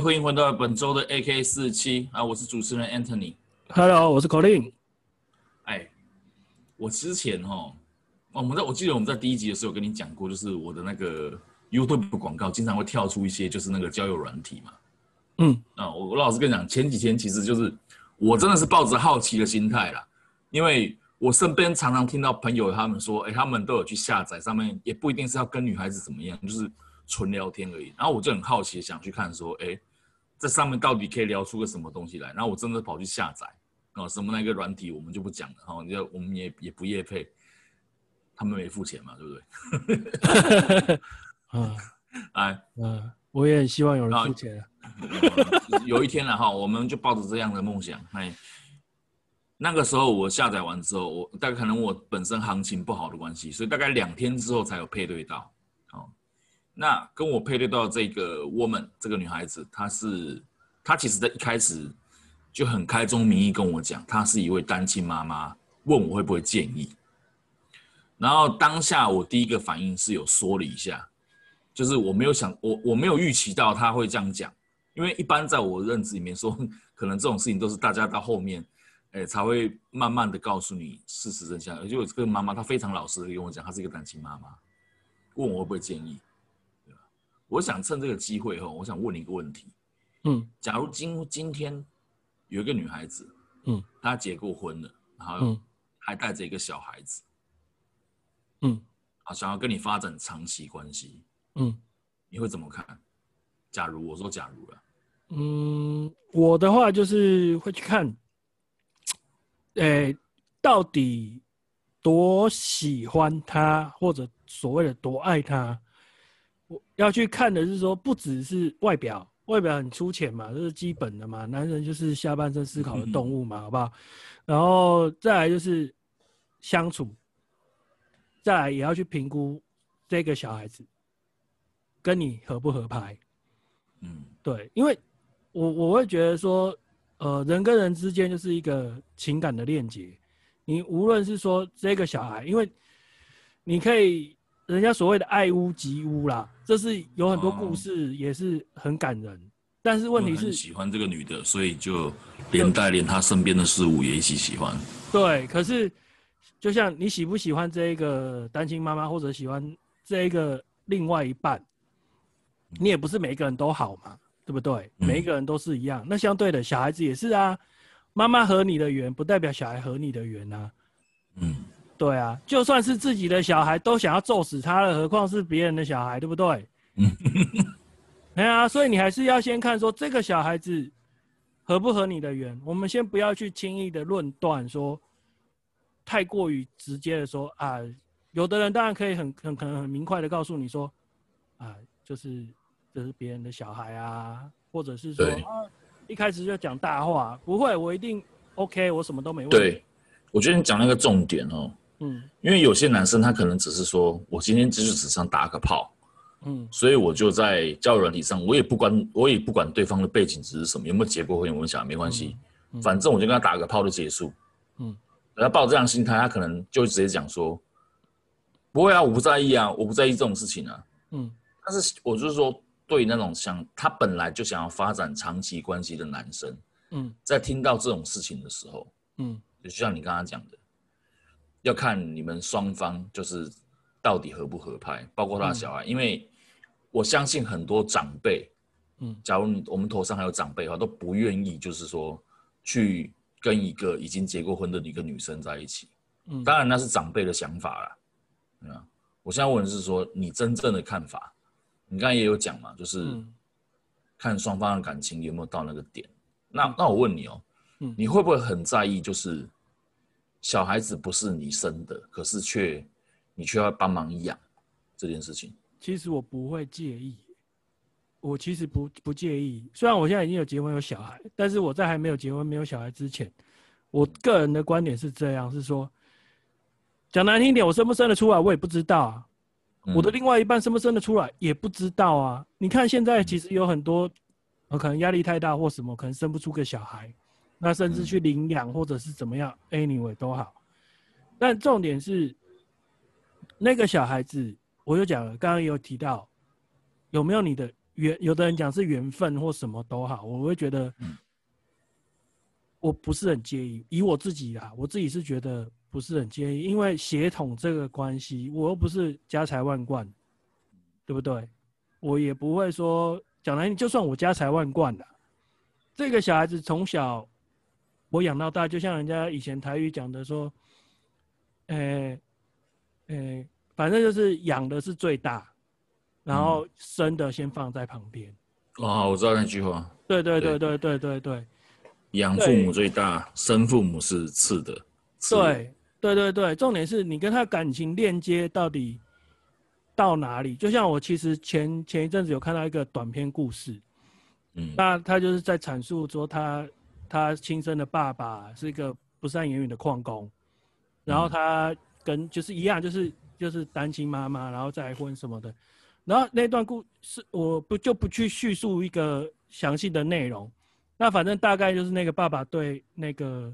欢迎回到本周的 AK 四七啊，我是主持人 Anthony。Hello，我是 Colin。哎，我之前哦，我们在我记得我们在第一集的时候跟你讲过，就是我的那个 YouTube 广告经常会跳出一些就是那个交友软体嘛。嗯，啊，我我老实跟你讲，前几天其实就是我真的是抱着好奇的心态啦，因为我身边常常听到朋友他们说，哎，他们都有去下载，上面也不一定是要跟女孩子怎么样，就是。纯聊天而已，然后我就很好奇，想去看说，哎，这上面到底可以聊出个什么东西来？然后我真的跑去下载，哦，什么那个软体我们就不讲了，哈，就我们也也不业配，他们没付钱嘛，对不对？啊，哎，嗯，我也很希望有人付钱。有一天了哈，我们就抱着这样的梦想，哎，那个时候我下载完之后，我大概可能我本身行情不好的关系，所以大概两天之后才有配对到。那跟我配对到这个 woman 这个女孩子，她是她其实在一开始就很开宗明义跟我讲，她是一位单亲妈妈，问我会不会建议。然后当下我第一个反应是有说了一下，就是我没有想我我没有预期到她会这样讲，因为一般在我认知里面说，可能这种事情都是大家到后面，哎才会慢慢的告诉你事实真相。而且我这个妈妈她非常老实的跟我讲，她是一个单亲妈妈，问我会不会建议。我想趁这个机会哈，我想问你一个问题，嗯，假如今今天有一个女孩子，嗯，她结过婚了，然后还带着一个小孩子，嗯，啊，想要跟你发展长期关系，嗯，你会怎么看？假如我说假如了，嗯，我的话就是会去看，诶、欸，到底多喜欢他，或者所谓的多爱他。我要去看的是说，不只是外表，外表很粗浅嘛，这是基本的嘛。男人就是下半身思考的动物嘛，好不好？然后再来就是相处，再来也要去评估这个小孩子跟你合不合拍。嗯，对，因为我我会觉得说，呃，人跟人之间就是一个情感的链接。你无论是说这个小孩，因为你可以。人家所谓的爱屋及乌啦，这是有很多故事，也是很感人。哦、但是问题是，喜欢这个女的，所以就连带连她身边的事物也一起喜欢。对，可是就像你喜不喜欢这一个单亲妈妈，或者喜欢这一个另外一半，你也不是每一个人都好嘛，对不对？嗯、每一个人都是一样。那相对的小孩子也是啊，妈妈和你的缘，不代表小孩和你的缘啊。嗯。对啊，就算是自己的小孩都想要揍死他了，何况是别人的小孩，对不对？嗯，对啊，所以你还是要先看说这个小孩子合不合你的缘。我们先不要去轻易的论断，说太过于直接的说啊，有的人当然可以很很可能很明快的告诉你说啊，就是这是别人的小孩啊，或者是说啊，一开始就讲大话，不会，我一定 OK，我什么都没问题。对，我觉得你讲那个重点哦。嗯，因为有些男生他可能只是说，我今天就是只想打个炮，嗯，所以我就在交友软体上，我也不管，我也不管对方的背景值是什么，有没有结过婚，有没有小孩，没关系，嗯嗯、反正我就跟他打个炮就结束，嗯，他抱这样心态，他可能就直接讲说，不会啊，我不在意啊，我不在意这种事情啊，嗯，但是我就是说，对那种想他本来就想要发展长期关系的男生，嗯，在听到这种事情的时候，嗯，就像你刚刚讲的。要看你们双方就是到底合不合拍，包括他的小孩，嗯、因为我相信很多长辈，嗯，假如我们头上还有长辈的话，都不愿意就是说去跟一个已经结过婚的一个女生在一起，嗯，当然那是长辈的想法啦，嗯，我现在问的是说你真正的看法，你刚才也有讲嘛，就是看双方的感情有没有到那个点，那那我问你哦，嗯，你会不会很在意就是？小孩子不是你生的，可是却你却要帮忙养这件事情。其实我不会介意，我其实不不介意。虽然我现在已经有结婚有小孩，但是我在还没有结婚没有小孩之前，我个人的观点是这样：是说，讲难听点，我生不生得出来我也不知道啊。我的另外一半生不生得出来也不知道啊。你看现在其实有很多，可能压力太大或什么，可能生不出个小孩。那甚至去领养或者是怎么样，anyway 都好。但重点是，那个小孩子，我就讲了，刚刚也有提到，有没有你的缘，有的人讲是缘分或什么都好，我会觉得，我不是很介意。以我自己啊，我自己是觉得不是很介意，因为血统这个关系，我又不是家财万贯，对不对？我也不会说讲来，就算我家财万贯了，这个小孩子从小我养到大，就像人家以前台语讲的说，诶、欸、诶、欸，反正就是养的是最大。然后生的先放在旁边。哦，我知道那句话。对对对对对对对。养父母最大，生父母是次的。对对对对，重点是你跟他感情链接到底到哪里？就像我其实前前一阵子有看到一个短篇故事，嗯，那他就是在阐述说他他亲生的爸爸是一个不善言语的矿工，然后他跟就是一样，就是就是单亲妈妈，然后再婚什么的。然后那段故事我不就不去叙述一个详细的内容，那反正大概就是那个爸爸对那个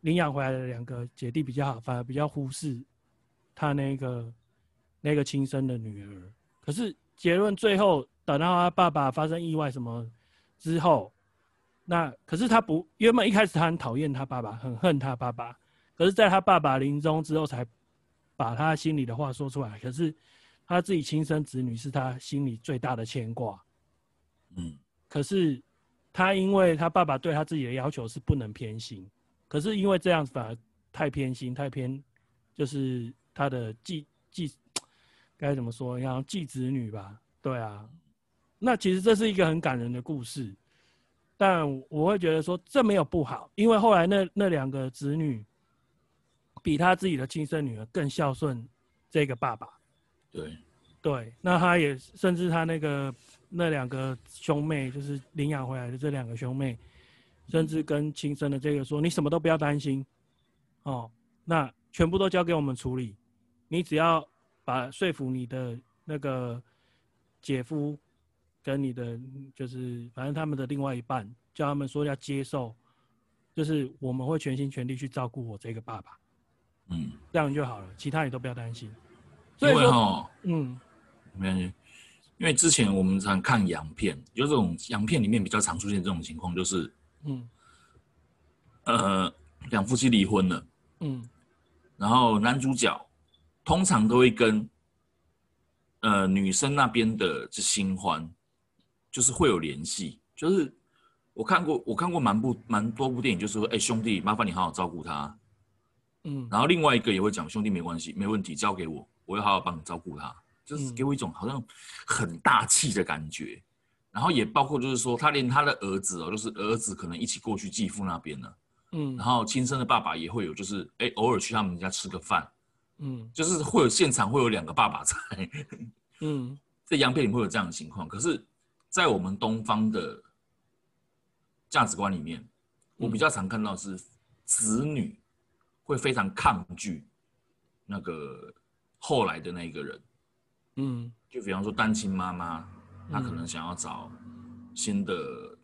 领养回来的两个姐弟比较好，反而比较忽视他那个那个亲生的女儿。可是结论最后等到他爸爸发生意外什么之后，那可是他不原本一开始他很讨厌他爸爸，很恨他爸爸，可是在他爸爸临终之后才把他心里的话说出来。可是。他自己亲生子女是他心里最大的牵挂，嗯，可是他因为他爸爸对他自己的要求是不能偏心，可是因为这样子反而太偏心，太偏，就是他的继继该怎么说，要继子女吧？对啊，那其实这是一个很感人的故事，但我会觉得说这没有不好，因为后来那那两个子女比他自己的亲生女儿更孝顺这个爸爸。对，对，那他也甚至他那个那两个兄妹，就是领养回来的这两个兄妹，甚至跟亲生的这个说：“你什么都不要担心，哦，那全部都交给我们处理，你只要把说服你的那个姐夫跟你的就是反正他们的另外一半，叫他们说要接受，就是我们会全心全力去照顾我这个爸爸，嗯，这样就好了，其他你都不要担心。”因为哈，嗯，没关系，因为之前我们常看洋片，有这种洋片里面比较常出现这种情况，就是，嗯，呃，两夫妻离婚了，嗯，然后男主角通常都会跟，呃，女生那边的这新欢，就是会有联系，就是我看过我看过蛮部蛮多部电影，就是说，哎，兄弟，麻烦你好好照顾他，嗯，然后另外一个也会讲，兄弟没关系，没问题，交给我。我会好好帮你照顾他，就是给我一种好像很大气的感觉。嗯、然后也包括就是说，他连他的儿子哦，就是儿子可能一起过去继父那边了。嗯，然后亲生的爸爸也会有，就是哎、欸，偶尔去他们家吃个饭。嗯，就是会有现场会有两个爸爸在。嗯，在洋片里会有这样的情况。可是，在我们东方的价值观里面，我比较常看到是子女会非常抗拒那个。后来的那个人，嗯，就比方说单亲妈妈，她可能想要找新的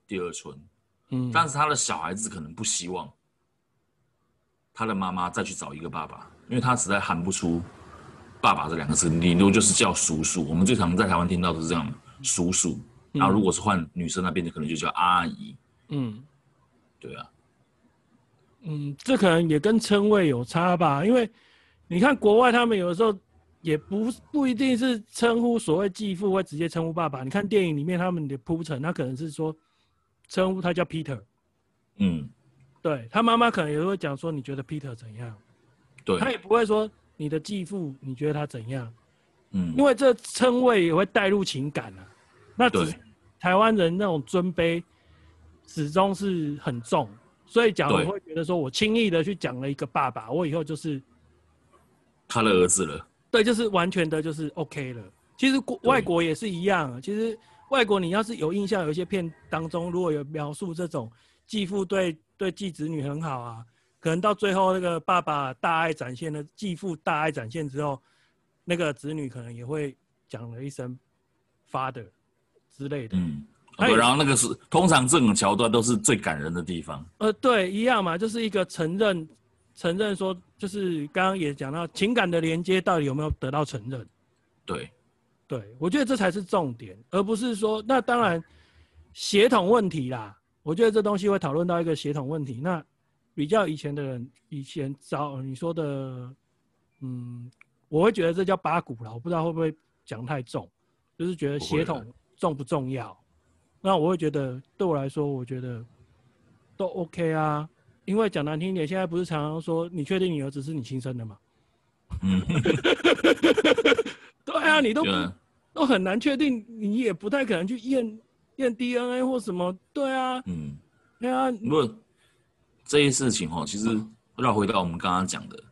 第二春，嗯，但是她的小孩子可能不希望他的妈妈再去找一个爸爸，因为他实在喊不出爸爸这两个字，顶多就是叫叔叔。我们最常在台湾听到的是这样，叔叔。然后如果是换女生那边的，可能就叫阿姨。嗯，对啊，嗯，这可能也跟称谓有差吧，因为你看国外他们有的时候。也不不一定是称呼所谓继父，会直接称呼爸爸。你看电影里面他们的铺陈，他可能是说称呼他叫 Peter，嗯，对，他妈妈可能也会讲说，你觉得 Peter 怎样？对，他也不会说你的继父你觉得他怎样，嗯，因为这称谓也会带入情感啊。那只台湾人那种尊卑始终是很重，所以讲我会觉得说我轻易的去讲了一个爸爸，我以后就是他的儿子了。对，就是完全的，就是 OK 了。其实国外国也是一样。其实外国，你要是有印象，有一些片当中，如果有描述这种继父对对继子女很好啊，可能到最后那个爸爸大爱展现了，继父大爱展现之后，那个子女可能也会讲了一声 “father” 之类的。嗯，对。然后那个是通常这种桥段都是最感人的地方。呃，对，一样嘛，就是一个承认。承认说，就是刚刚也讲到情感的连接到底有没有得到承认？对，对，我觉得这才是重点，而不是说那当然协同问题啦。我觉得这东西会讨论到一个协同问题。那比较以前的人，以前早你说的，嗯，我会觉得这叫八股啦。我不知道会不会讲太重，就是觉得血统重不重要？那我会觉得对我来说，我觉得都 OK 啊。因为讲难听一点，现在不是常常说你确定你儿子是你亲生的吗？嗯，对啊，你都都很难确定，你也不太可能去验。验 DNA 或什么？对啊，嗯，对啊。不过这些事情哦，其实绕回到我们刚刚讲的，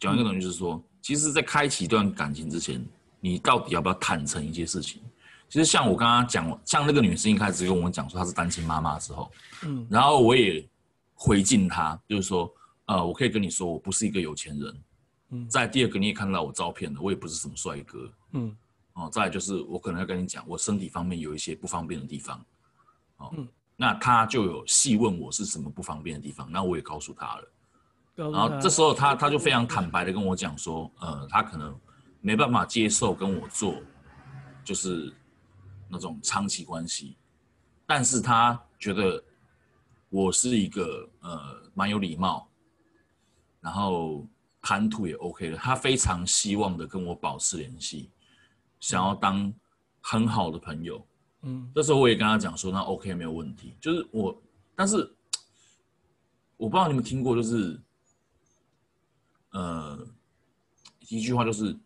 讲一个东西就是说，嗯、其实，在开启一段感情之前，你到底要不要坦诚一些事情？其实像我刚刚讲，像那个女生一开始跟我讲说她是单亲妈妈之后，嗯，然后我也回敬她，就是说，呃，我可以跟你说，我不是一个有钱人，嗯，在第二个你也看到我照片了，我也不是什么帅哥，嗯。哦，再来就是我可能要跟你讲，我身体方面有一些不方便的地方，哦，嗯、那她就有细问我是什么不方便的地方，那我也告诉她了，然后这时候她她就非常坦白的跟我讲说，呃，她可能没办法接受跟我做，就是那种长期关系，但是他觉得我是一个呃蛮有礼貌，然后谈吐也 OK 的，他非常希望的跟我保持联系。想要当很好的朋友，嗯，这时候我也跟他讲说，那 OK 没有问题。就是我，但是我不知道你们听过，就是呃一句话，就是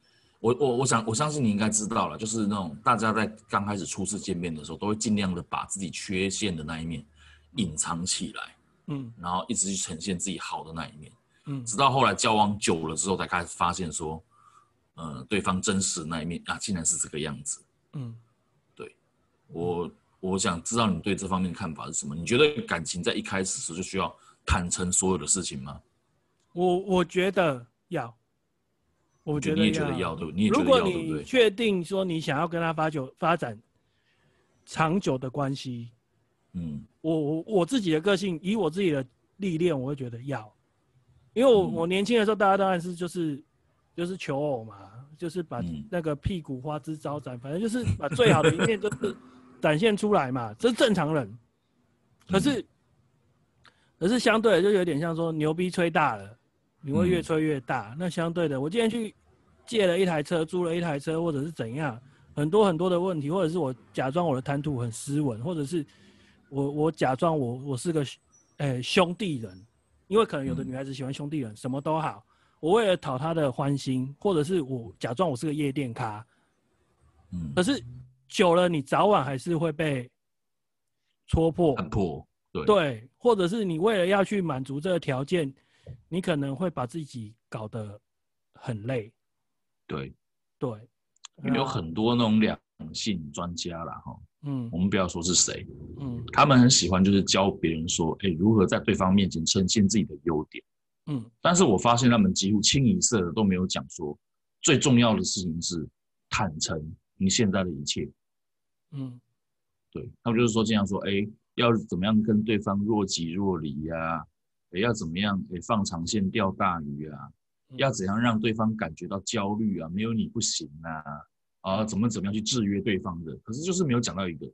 我我我想我相信你应该知道了，就是那种大家在刚开始初次见面的时候，都会尽量的把自己缺陷的那一面隐藏起来，嗯，然后一直去呈现自己好的那一面，嗯，直到后来交往久了之后，才开始发现说。呃，对方真实的那一面啊，竟然是这个样子。嗯，对，我我想知道你对这方面的看法是什么？你觉得感情在一开始时就需要坦诚所有的事情吗？我我觉得要，我觉得你也觉得要，对不对？你也觉得要，对不对？如果你确定说你想要跟他发久发展长久的关系，嗯，我我我自己的个性，以我自己的历练，我会觉得要，因为我、嗯、我年轻的时候，大家当然是就是。就是求偶嘛，就是把那个屁股花枝招展，反正就是把最好的一面就是展现出来嘛，这是正常人。可是，可是相对的就有点像说牛逼吹大了，你会越吹越大。那相对的，我今天去借了一台车，租了一台车，或者是怎样，很多很多的问题，或者是我假装我的谈吐很斯文，或者是我我假装我我是个诶、欸、兄弟人，因为可能有的女孩子喜欢兄弟人，什么都好。我为了讨她的欢心，或者是我假装我是个夜店咖，嗯，可是久了，你早晚还是会被戳破，看破，对，对，或者是你为了要去满足这个条件，你可能会把自己搞得很累，对，对，因为有很多那种两性专家啦，哈，嗯，我们不要说是谁，嗯，他们很喜欢就是教别人说，哎，如何在对方面前呈现自己的优点。嗯，但是我发现他们几乎清一色的都没有讲说，最重要的事情是坦诚你现在的一切。嗯，对，他们就是说这样说，哎，要怎么样跟对方若即若离呀？哎，要怎么样哎放长线钓大鱼啊？要怎样让对方感觉到焦虑啊？没有你不行啊？啊，怎么怎么样去制约对方的？可是就是没有讲到一个，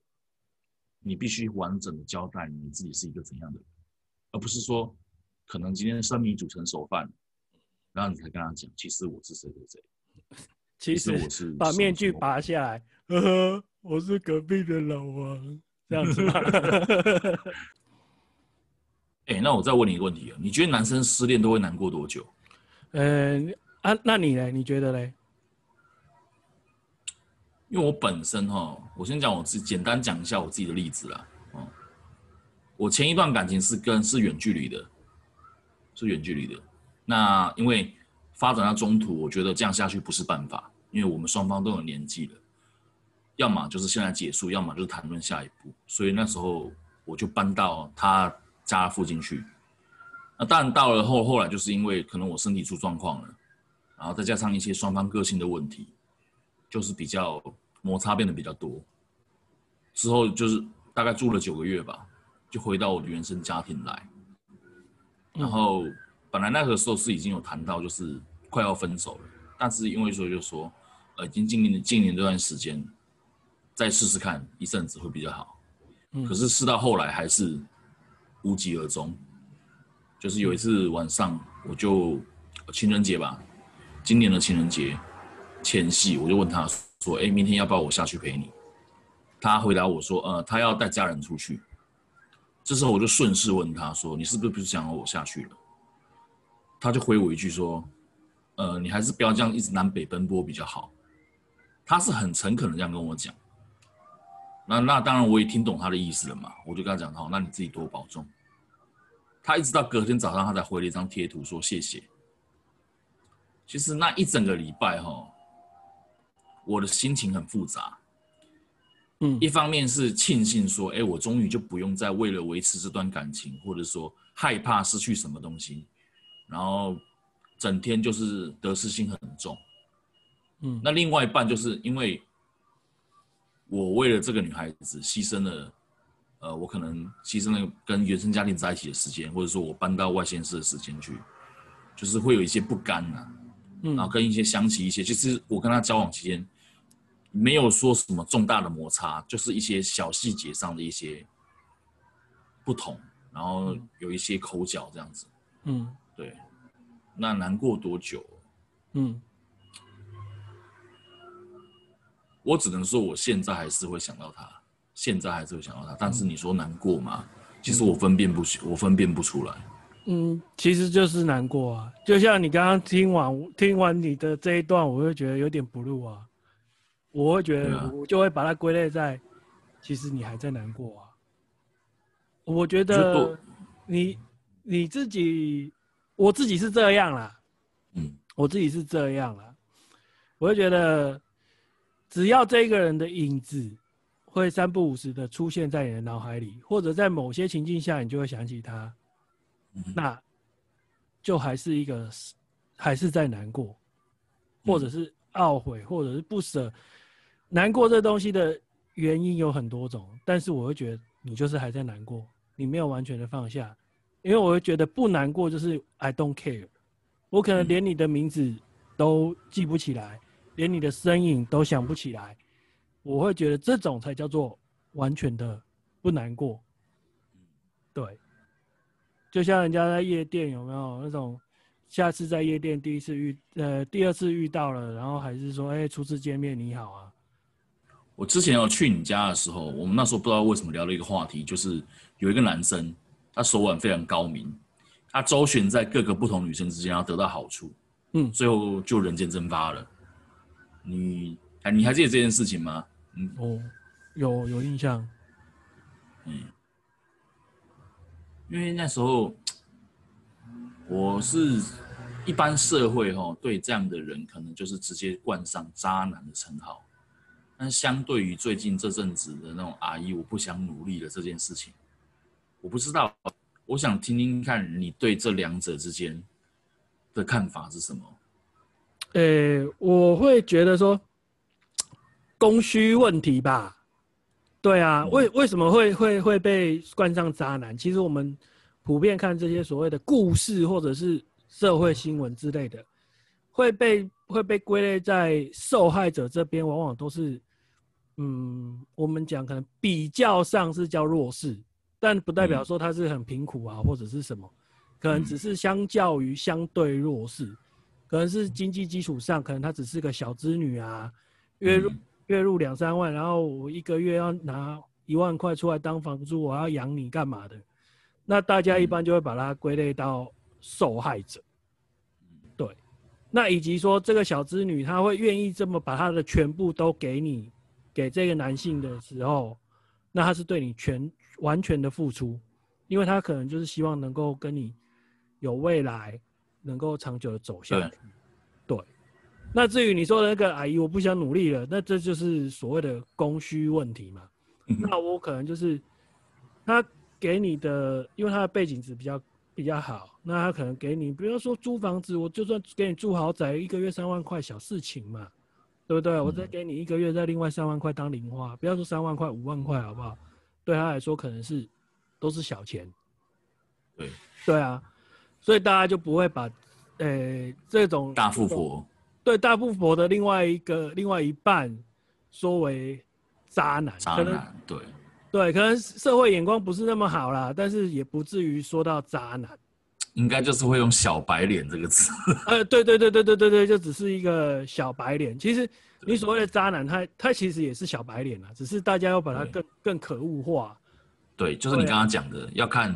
你必须完整的交代你自己是一个怎样的人，而不是说。可能今天生米煮成熟饭，然后你才跟他讲，其实我是谁谁谁。其实我是把面具拔下来，呵呵，我是隔壁的老王，这样子吗？哎、欸，那我再问你一个问题啊，你觉得男生失恋都会难过多久？嗯、呃，啊，那你呢？你觉得嘞？因为我本身哈，我先讲我自己，简单讲一下我自己的例子啦。哦，我前一段感情是跟是远距离的。是远距离的，那因为发展到中途，我觉得这样下去不是办法，因为我们双方都有年纪了，要么就是现在结束，要么就是谈论下一步。所以那时候我就搬到他家附近去。那当然到了后后来，就是因为可能我身体出状况了，然后再加上一些双方个性的问题，就是比较摩擦变得比较多。之后就是大概住了九个月吧，就回到我的原生家庭来。然后本来那个时候是已经有谈到，就是快要分手了，但是因为说就是说，呃，已经经历了经历这段时间，再试试看一阵子会比较好。嗯，可是试到后来还是无疾而终。就是有一次晚上，我就情人节吧，今年的情人节前夕，我就问他说：“哎，明天要不要我下去陪你？”他回答我说：“呃，他要带家人出去。”这时候我就顺势问他说：“你是不是不是想要我下去了？”他就回我一句说：“呃，你还是不要这样一直南北奔波比较好。”他是很诚恳的这样跟我讲。那那当然我也听懂他的意思了嘛，我就跟他讲：“好，那你自己多保重。”他一直到隔天早上，他才回了一张贴图说谢谢。其实那一整个礼拜哈，我的心情很复杂。嗯，一方面是庆幸说，哎，我终于就不用再为了维持这段感情，或者说害怕失去什么东西，然后整天就是得失心很重。嗯，那另外一半就是因为我为了这个女孩子牺牲了。呃，我可能牺牲了跟原生家庭在一起的时间，或者说我搬到外县市的时间去，就是会有一些不甘呐、啊，嗯，然后跟一些想起一些，其实我跟她交往期间没有说什么重大的摩擦，就是一些小细节上的一些不同，然后有一些口角这样子，嗯，对，那难过多久？嗯，我只能说我现在还是会想到他。现在还是会想到他，但是你说难过吗？嗯、其实我分辨不，我分辨不出来。嗯，其实就是难过啊。就像你刚刚听完听完你的这一段，我会觉得有点 blue 啊。我会觉得，我就会把它归类在，其实你还在难过啊。我觉得你你自己，我自己是这样啦。嗯，我自己是这样啦。我会觉得，只要这个人的影子。会三不五时的出现在你的脑海里，或者在某些情境下，你就会想起他，那就还是一个，还是在难过，或者是懊悔，或者是不舍。难过这东西的原因有很多种，但是我会觉得你就是还在难过，你没有完全的放下，因为我会觉得不难过就是 I don't care，我可能连你的名字都记不起来，连你的身影都想不起来。我会觉得这种才叫做完全的不难过，对，就像人家在夜店有没有那种，下次在夜店第一次遇，呃，第二次遇到了，然后还是说，哎，初次见面你好啊。我之前要去你家的时候，我们那时候不知道为什么聊了一个话题，就是有一个男生，他手腕非常高明，他周旋在各个不同女生之间，要得到好处，嗯，最后就人间蒸发了。你，哎，你还记得这件事情吗？嗯哦，有有印象，嗯，因为那时候我是一般社会哈，对这样的人可能就是直接冠上渣男的称号，但相对于最近这阵子的那种阿姨，我不想努力了这件事情，我不知道，我想听听看你对这两者之间的看法是什么？呃，我会觉得说。供需问题吧，对啊，为为什么会会会被冠上渣男？其实我们普遍看这些所谓的故事或者是社会新闻之类的，会被会被归类在受害者这边，往往都是，嗯，我们讲可能比较上是叫弱势，但不代表说他是很贫苦啊，或者是什么，可能只是相较于相对弱势，可能是经济基础上，可能她只是个小资女啊，月入。月入两三万，然后我一个月要拿一万块出来当房租，我要养你干嘛的？那大家一般就会把它归类到受害者。对，那以及说这个小资女她会愿意这么把她的全部都给你，给这个男性的时候，那她是对你全完全的付出，因为她可能就是希望能够跟你有未来，能够长久的走下去。对。那至于你说的那个阿姨，我不想努力了，那这就是所谓的供需问题嘛。那我可能就是他给你的，因为他的背景值比较比较好，那他可能给你，比如说租房子，我就算给你住豪宅，一个月三万块小事情嘛，对不对？我再给你一个月再另外三万块当零花，不要说三万块五万块好不好？对他来说可能是都是小钱。对对啊，所以大家就不会把呃这种大富婆。对大富婆的另外一个另外一半说为渣男，渣男，对对，可能社会眼光不是那么好啦，但是也不至于说到渣男。应该就是会用“小白脸”这个词。呃，对对对对对对对，就只是一个小白脸。其实你所谓的渣男，他他其实也是小白脸啊，只是大家要把他更更可恶化。对，就是你刚刚讲的，要看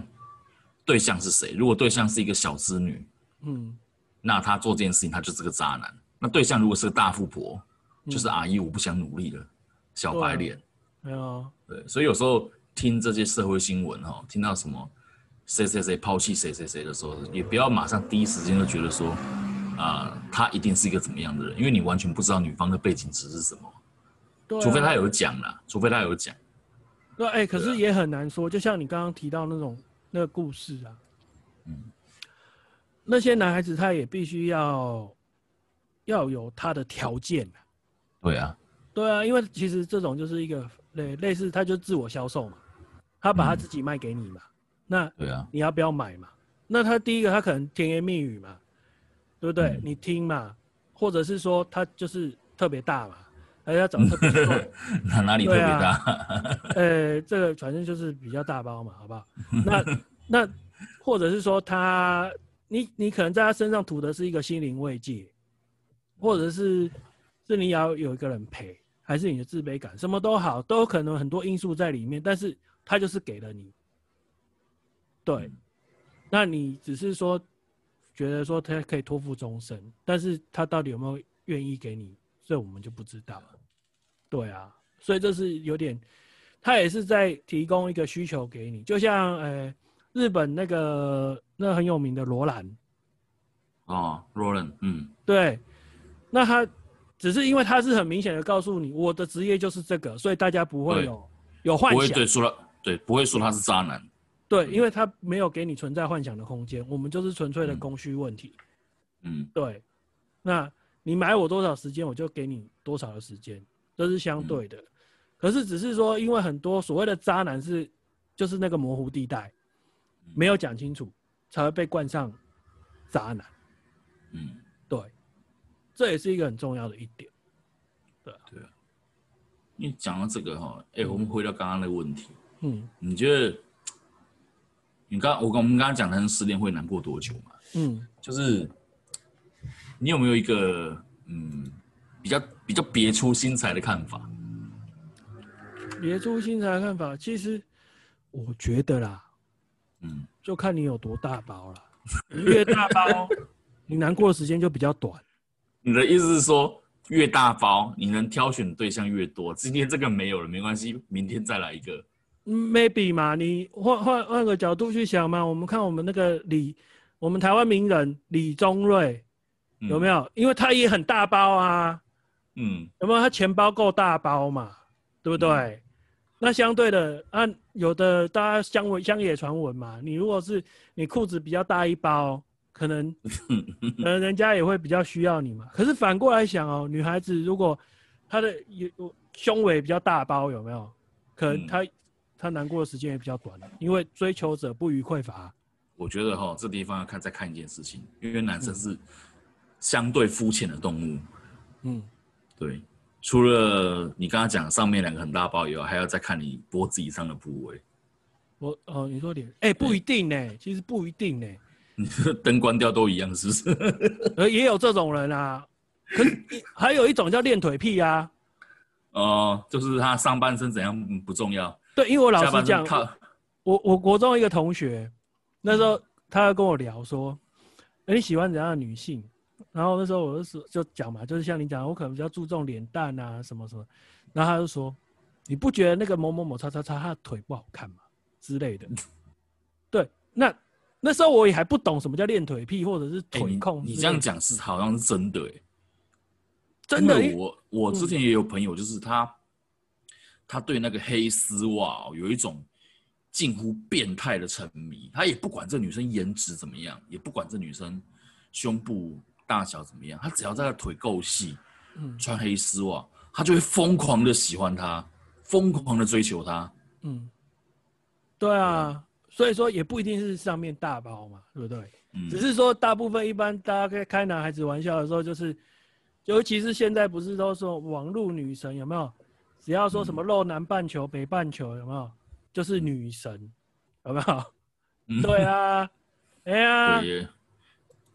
对象是谁。如果对象是一个小资女，嗯，那他做这件事情，他就是个渣男。那对象如果是个大富婆，就是阿姨，我不想努力了，小白脸。没有。对，所以有时候听这些社会新闻哈，听到什么。谁谁谁抛弃谁谁谁的时候，也不要马上第一时间就觉得说，啊、呃，他一定是一个怎么样的人，因为你完全不知道女方的背景值是什么，对啊、除非他有讲啦，除非他有讲。对，哎、欸，可是也很难说，就像你刚刚提到那种那个故事啊，嗯，那些男孩子他也必须要要有他的条件。对啊，对啊，因为其实这种就是一个类类似，他就自我销售嘛，他把他自己卖给你嘛。嗯那对啊，你要不要买嘛？那他第一个，他可能甜言蜜语嘛，对不对？嗯、你听嘛，或者是说他就是特别大嘛，还是要找特别大？哪 哪里特别大？呃、这个反正就是比较大包嘛，好不好？那 那或者是说他，你你可能在他身上图的是一个心灵慰藉，或者是是你要有一个人陪，还是你的自卑感，什么都好，都有可能很多因素在里面，但是他就是给了你。对，那你只是说觉得说他可以托付终身，但是他到底有没有愿意给你，这我们就不知道了。对啊，所以这是有点，他也是在提供一个需求给你，就像呃日本那个那个很有名的罗兰。哦，罗兰，嗯，对，那他只是因为他是很明显的告诉你，我的职业就是这个，所以大家不会有有幻想，不会对说了，对，不会说他是渣男。对，因为他没有给你存在幻想的空间，我们就是纯粹的供需问题。嗯，对。那你买我多少时间，我就给你多少的时间，这是相对的。嗯、可是只是说，因为很多所谓的渣男是，就是那个模糊地带，没有讲清楚，才会被冠上渣男。嗯，对。这也是一个很重要的一点。对啊。对啊。你讲到这个哈，哎、欸，我们回到刚刚那个问题。嗯，你觉得？你刚我跟我们刚刚讲的失恋会难过多久嘛？嗯，就是你有没有一个嗯比较比较别出心裁的看法？别出心裁的看法，其实我觉得啦，嗯，就看你有多大包了。越大包，你难过的时间就比较短。你的意思是说，越大包，你能挑选的对象越多？今天这个没有了，没关系，明天再来一个。maybe 嘛，你换换换个角度去想嘛。我们看我们那个李，我们台湾名人李宗瑞，有没有？嗯、因为他也很大包啊，嗯，有没有？他钱包够大包嘛，对不对？嗯、那相对的，啊，有的大家乡闻乡野传闻嘛，你如果是你裤子比较大一包，可能 可能人家也会比较需要你嘛。可是反过来想哦，女孩子如果她的有胸围比较大包，有没有？可能她。嗯他难过的时间也比较短，因为追求者不虞匮乏。我觉得哈，这地方要看再看一件事情，因为男生是相对肤浅的动物。嗯，对。除了你刚刚讲上面两个很大包以外，还要再看你脖子以上的部位。我哦，你说脸？哎、欸，不一定呢，对其实不一定呢。你说灯关掉都一样，是不是？呃，也有这种人啊。可还有一种叫练腿癖啊。哦、呃，就是他上半身怎样不重要。对，因为我老实讲，我我国中一个同学，那时候他跟我聊说，你喜欢怎样的女性？然后那时候我就说就讲嘛，就是像你讲，我可能比较注重脸蛋啊，什么什么。然后他就说，你不觉得那个某某某叉叉叉他的腿不好看吗？之类的。对，那那时候我也还不懂什么叫练腿癖或者是腿控、欸你。你这样讲是好像是真的哎、欸，真的。我我之前也有朋友，就是他。他对那个黑丝袜有一种近乎变态的沉迷，他也不管这女生颜值怎么样，也不管这女生胸部大小怎么样，他只要在他腿够细，嗯，穿黑丝袜，他就会疯狂的喜欢他，疯狂的追求他。嗯，对啊，所以说也不一定是上面大包嘛，对不对？嗯，只是说大部分一般大家可以开男孩子玩笑的时候，就是尤其是现在不是都说网络女神有没有？只要说什么露南半球、北半球有没有？就是女神，有没有？嗯、对啊，哎呀，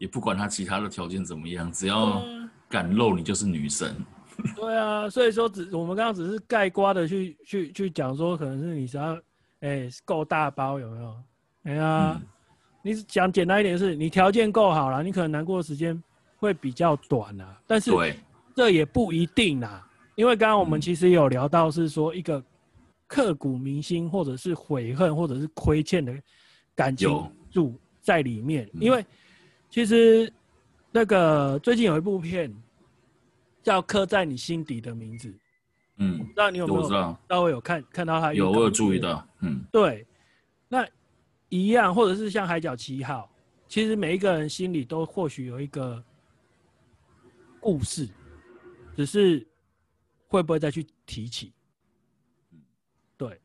也也不管他其他的条件怎么样，只要敢露你就是女神。对啊，所以说只我们刚刚只是盖瓜的去去去讲说，可能是你只要哎够大包有没有？哎呀，嗯、你讲简单一点是，你条件够好了，你可能难过的时间会比较短啊。但是这也不一定啊，因为刚刚我们其实有聊到是说一个刻骨铭心，或者是悔恨，或者是亏欠的感情住在里面。因为其实那个最近有一部片。叫刻在你心底的名字，嗯，不知道你有没有稍微有看看到他？有，我有注意到，嗯，对，那一样，或者是像海角七号，其实每一个人心里都或许有一个故事，只是会不会再去提起？对，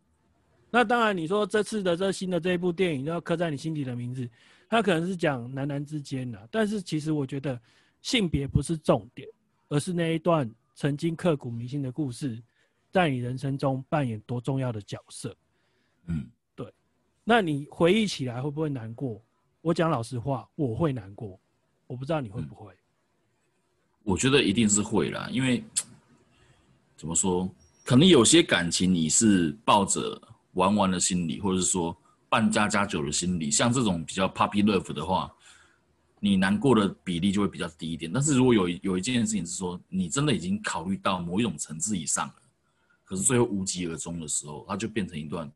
那当然，你说这次的这新的这一部电影要刻在你心底的名字，它可能是讲男男之间的，但是其实我觉得性别不是重点。而是那一段曾经刻骨铭心的故事，在你人生中扮演多重要的角色？嗯，对。那你回忆起来会不会难过？我讲老实话，我会难过。我不知道你会不会。嗯，我觉得一定是会啦，因为怎么说？可能有些感情你是抱着玩玩的心理，或者是说扮家家酒的心理，像这种比较 puppy love 的话。你难过的比例就会比较低一点，但是如果有有一件事情是说你真的已经考虑到某一种层次以上了，可是最后无疾而终的时候，它就变成一段，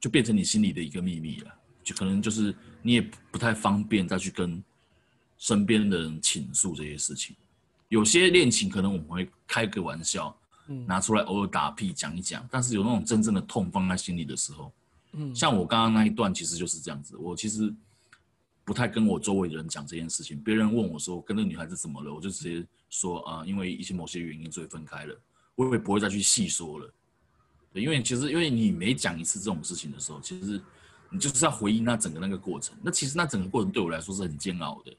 就变成你心里的一个秘密了，就可能就是你也不太方便再去跟身边的人倾诉这些事情。有些恋情可能我们会开个玩笑，嗯，拿出来偶尔打屁讲一讲，但是有那种真正的痛放在心里的时候，嗯，像我刚刚那一段其实就是这样子，我其实。不太跟我周围的人讲这件事情，别人问我说跟那女孩子怎么了，我就直接说啊、呃，因为一些某些原因所以分开了，我也不会再去细说了。对，因为其实因为你每讲一次这种事情的时候，其实你就是要回忆那整个那个过程，那其实那整个过程对我来说是很煎熬的。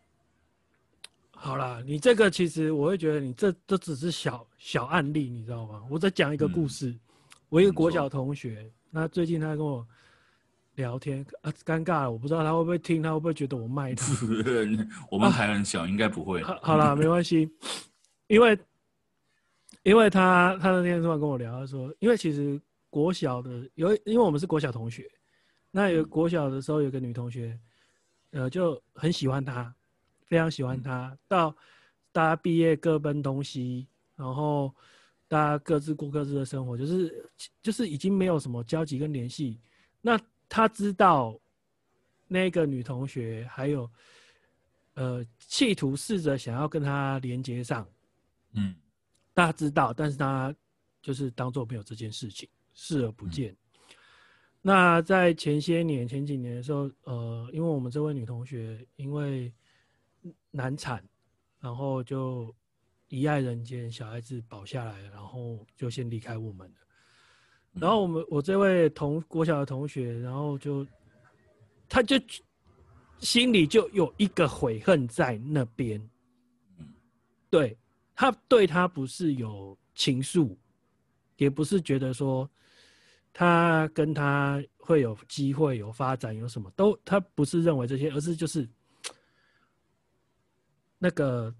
好啦，你这个其实我会觉得你这这只是小小案例，你知道吗？我再讲一个故事，嗯、我一个国小同学，那最近他跟我。聊天啊，尴尬了，我不知道他会不会听，他会不会觉得我卖他？我们还很小，啊、应该不会。好了，没关系，因为因为他他那天突然跟我聊，他说，因为其实国小的有，因为我们是国小同学，那有国小的时候有个女同学，呃，就很喜欢他，非常喜欢他，嗯、到大家毕业各奔东西，然后大家各自过各自的生活，就是就是已经没有什么交集跟联系，那。他知道那个女同学还有，呃，企图试着想要跟他连接上，嗯，大家知道，但是他就是当做没有这件事情，视而不见。嗯、那在前些年、前几年的时候，呃，因为我们这位女同学因为难产，然后就遗爱人间，小孩子保下来，然后就先离开我们了。然后我们我这位同国小的同学，然后就，他就心里就有一个悔恨在那边，对，他对他不是有情愫，也不是觉得说他跟他会有机会有发展有什么都，他不是认为这些，而是就是那个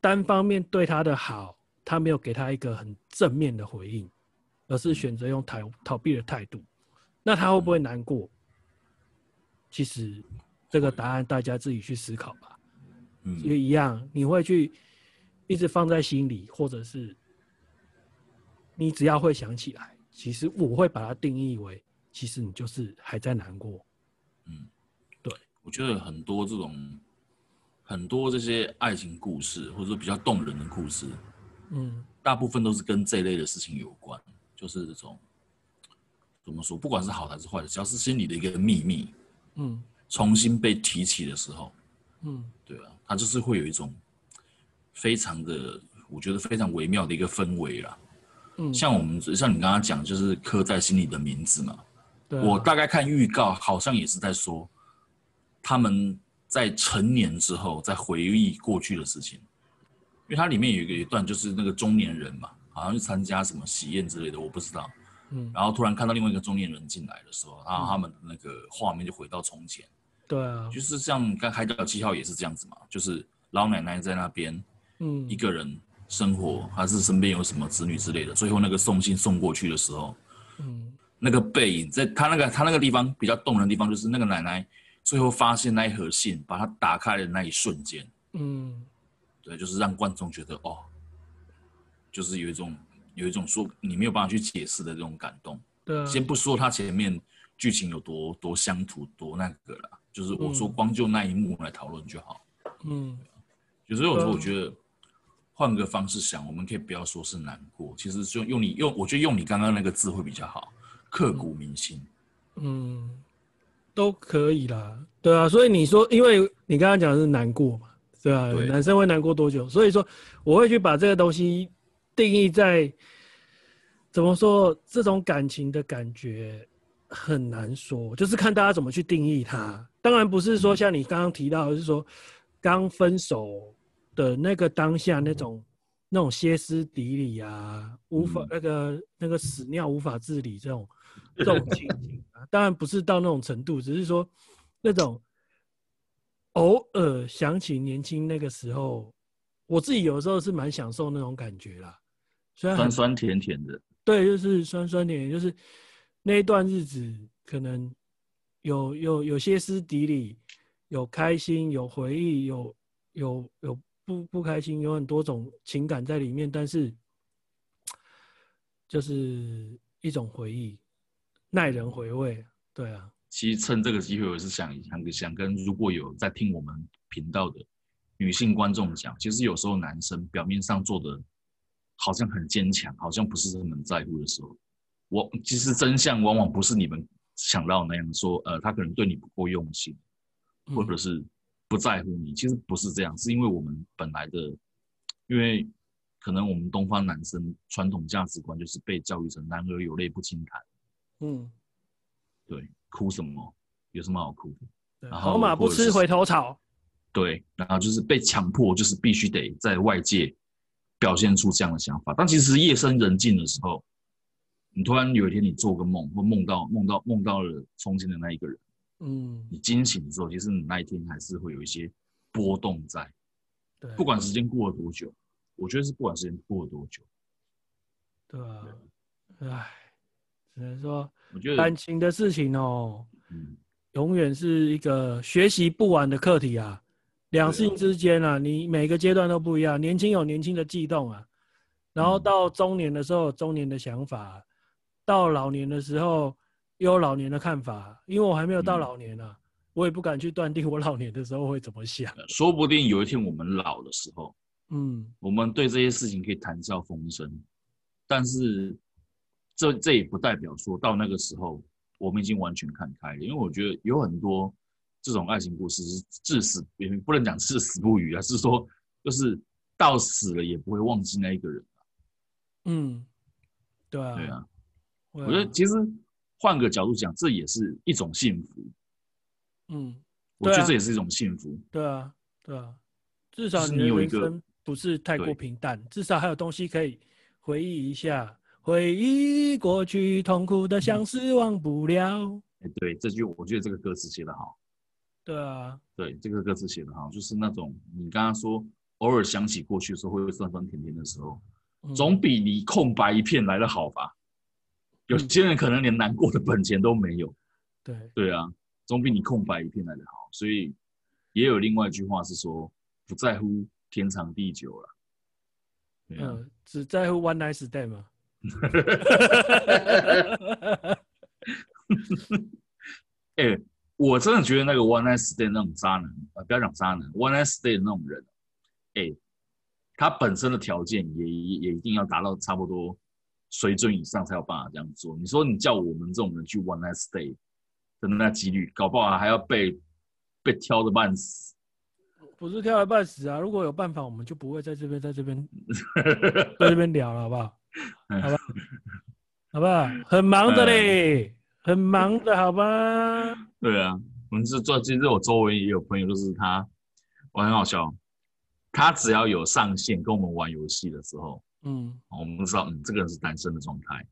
单方面对他的好，他没有给他一个很正面的回应。而是选择用逃逃避的态度，那他会不会难过？其实这个答案大家自己去思考吧。嗯，也一样，你会去一直放在心里，或者是你只要会想起来，其实我会把它定义为，其实你就是还在难过。嗯，对，我觉得很多这种很多这些爱情故事，或者说比较动人的故事，嗯，大部分都是跟这类的事情有关。就是这种，怎么说？不管是好还是坏的，只要是心里的一个秘密，嗯，重新被提起的时候，嗯，对啊，它就是会有一种非常的，我觉得非常微妙的一个氛围啦。嗯，像我们像你刚刚讲，就是刻在心里的名字嘛。对啊，我大概看预告，好像也是在说他们在成年之后，在回忆过去的事情。因为它里面有一个一段，就是那个中年人嘛，好像去参加什么喜宴之类的，我不知道。嗯，然后突然看到另外一个中年人进来的时候，然后他们的那个画面就回到从前。对啊，就是像刚海角七号也是这样子嘛，就是老奶奶在那边，嗯，一个人生活，还是身边有什么子女之类的。最后那个送信送过去的时候，嗯，那个背影，在他那个他那个地方比较动人的地方，就是那个奶奶最后发现那一盒信，把它打开的那一瞬间，嗯，对，就是让观众觉得哦，就是有一种有一种说你没有办法去解释的这种感动。对啊，先不说它前面剧情有多多乡土多那个了。就是我说，光就那一幕来讨论就好。嗯，有时候我说，我觉得换个方式想，我们可以不要说是难过，其实就用你用，我觉得用你刚刚那个字会比较好，刻骨铭心。嗯，都可以啦，对啊。所以你说，因为你刚刚讲的是难过嘛，对啊，对，男生会难过多久？所以说，我会去把这个东西定义在怎么说，这种感情的感觉。很难说，就是看大家怎么去定义它。当然不是说像你刚刚提到的，是说刚分手的那个当下那种那种歇斯底里啊，无法那个那个屎尿无法自理这种这种情景啊。当然不是到那种程度，只是说那种偶尔想起年轻那个时候，我自己有时候是蛮享受那种感觉啦。虽然酸酸甜甜的，对，就是酸酸甜甜，就是。那一段日子，可能有有有歇斯底里，有开心，有回忆，有有有不不开心，有很多种情感在里面，但是就是一种回忆，耐人回味。对啊，其实趁这个机会，我是想想想跟如果有在听我们频道的女性观众讲，其实有时候男生表面上做的好像很坚强，好像不是那么在乎的时候。我其实真相往往不是你们想到那样说，呃，他可能对你不够用心，或者是不在乎你。其实不是这样，是因为我们本来的，因为可能我们东方男生传统价值观就是被教育成男儿有泪不轻弹。嗯，对，哭什么？有什么好哭的？然后好马不吃回头草。对，然后就是被强迫，就是必须得在外界表现出这样的想法。但其实夜深人静的时候。你突然有一天，你做个梦，或梦到梦到梦到了从前的那一个人，嗯，你惊醒之后，其实你那一天还是会有一些波动在，对，不管时间过了多久，我觉得是不管时间过了多久，对啊，唉，只能说，我觉得感情的事情哦，嗯，永远是一个学习不完的课题啊，两性之间啊，你每个阶段都不一样，年轻有年轻的悸动啊，然后到中年的时候，中年的想法。到老年的时候，又有老年的看法，因为我还没有到老年呢、啊嗯，我也不敢去断定我老年的时候会怎么想。说不定有一天我们老的时候，嗯，我们对这些事情可以谈笑风生，但是这这也不代表说到那个时候我们已经完全看开了，因为我觉得有很多这种爱情故事是至死不能讲至死不渝，啊是说就是到死了也不会忘记那一个人。嗯，对啊，对啊。我觉得其实换个角度讲，这也是一种幸福。嗯，我觉得这也是一种幸福。对啊，对啊，至少你的人生不是太过平淡，至少还有东西可以回忆一下，回忆过去痛苦的相思忘不了。哎，对，这句我觉得这个歌词写得好。对啊，对，这个歌词写得好，就是那种你刚刚说偶尔想起过去的时候会酸酸甜甜的时候，总比你空白一片来的好吧。有些人可能连难过的本钱都没有，对对啊，总比你空白一片来的好。所以也有另外一句话是说，不在乎天长地久了，嗯、呃，只在乎 one night？哎、欸，我真的觉得那个 one night stay 那种渣男，呃，不要讲渣男，one night stay 的那种人，哎、欸，他本身的条件也也一定要达到差不多。水准以上才有办法这样做。你说你叫我们这种人去 one night stay 的那几率，搞不好还要被被挑的半死。不是挑的半死啊！如果有办法，我们就不会在这边在这边 在这边聊了，好不好？好吧，好不好？很忙的嘞，很忙的，好吧？对啊，我们是做，其实我周围也有朋友，就是他，我很好笑。他只要有上线跟我们玩游戏的时候，嗯，我们都知道，嗯，这个人是单身的状态。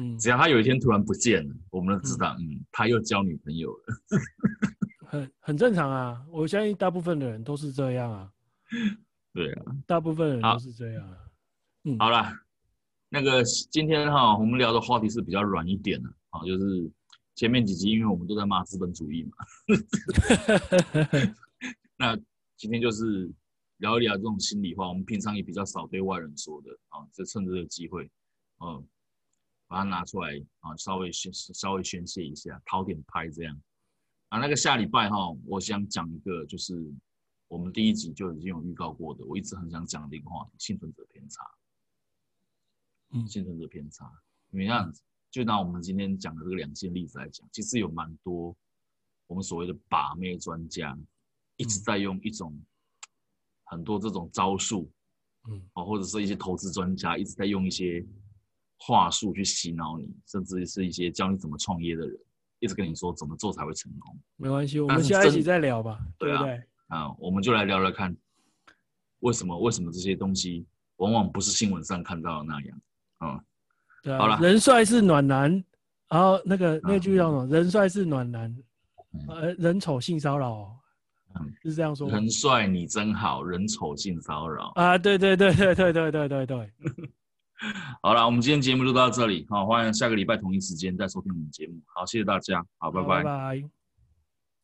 嗯，只要他有一天突然不见了，我们都知道，嗯，嗯，他又交女朋友了。很很正常啊，我相信大部分的人都是这样啊。对啊，大部分人都是这样啊。嗯，好了，那个今天哈，我们聊的话题是比较软一点的啊，就是前面几集因为我们都在骂资本主义嘛，那今天就是聊一聊这种心里话，我们平常也比较少对外人说的啊，就趁这个机会，嗯，把它拿出来啊，稍微宣稍微宣泄一下，讨点拍这样。啊，那个下礼拜哈，我想讲一个，就是我们第一集就已经有预告过的，我一直很想讲的一个话题——幸存者偏差。嗯，幸存者偏差，因为这样子，就拿我们今天讲的这个两性例子来讲，其实有蛮多我们所谓的把妹专家一直在用一种很多这种招数，嗯，哦，或者是一些投资专家一直在用一些话术去洗脑你，甚至是一些教你怎么创业的人。一直跟你说怎么做才会成功，没关系，我们下一期再聊吧，对不对？啊，我们就来聊聊看，为什么为什么这些东西往往不是新闻上看到的那样？嗯，对啊，好了，人帅是暖男，然后那个那句叫什么？人帅是暖男，呃，人丑性骚扰，嗯，是这样说。人帅你真好，人丑性骚扰啊！对对对对对对对对对。好了，我们今天节目就到这里，好，欢迎下个礼拜同一时间再收听我们节目，好，谢谢大家，好，拜拜。拜拜。